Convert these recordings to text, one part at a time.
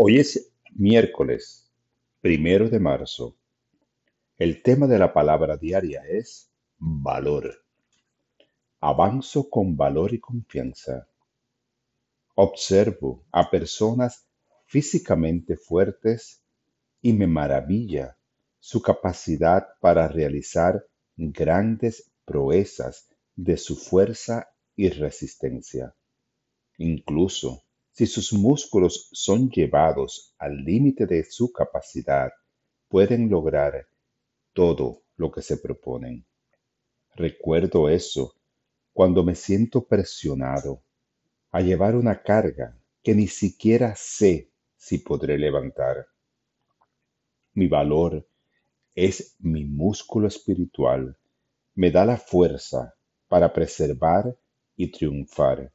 Hoy es miércoles, primero de marzo. El tema de la palabra diaria es valor. Avanzo con valor y confianza. Observo a personas físicamente fuertes y me maravilla su capacidad para realizar grandes proezas de su fuerza y resistencia. Incluso si sus músculos son llevados al límite de su capacidad, pueden lograr todo lo que se proponen. Recuerdo eso cuando me siento presionado a llevar una carga que ni siquiera sé si podré levantar. Mi valor es mi músculo espiritual, me da la fuerza para preservar y triunfar,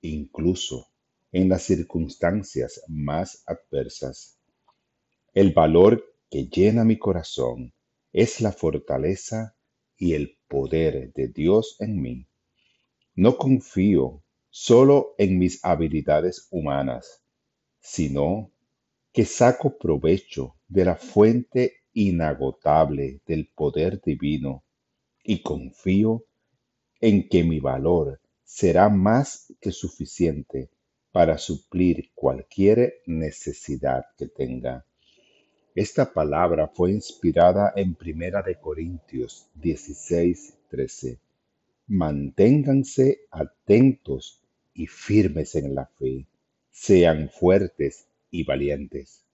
incluso en las circunstancias más adversas. El valor que llena mi corazón es la fortaleza y el poder de Dios en mí. No confío solo en mis habilidades humanas, sino que saco provecho de la fuente inagotable del poder divino y confío en que mi valor será más que suficiente para suplir cualquier necesidad que tenga. Esta palabra fue inspirada en Primera de Corintios 16, 13. Manténganse atentos y firmes en la fe. Sean fuertes y valientes.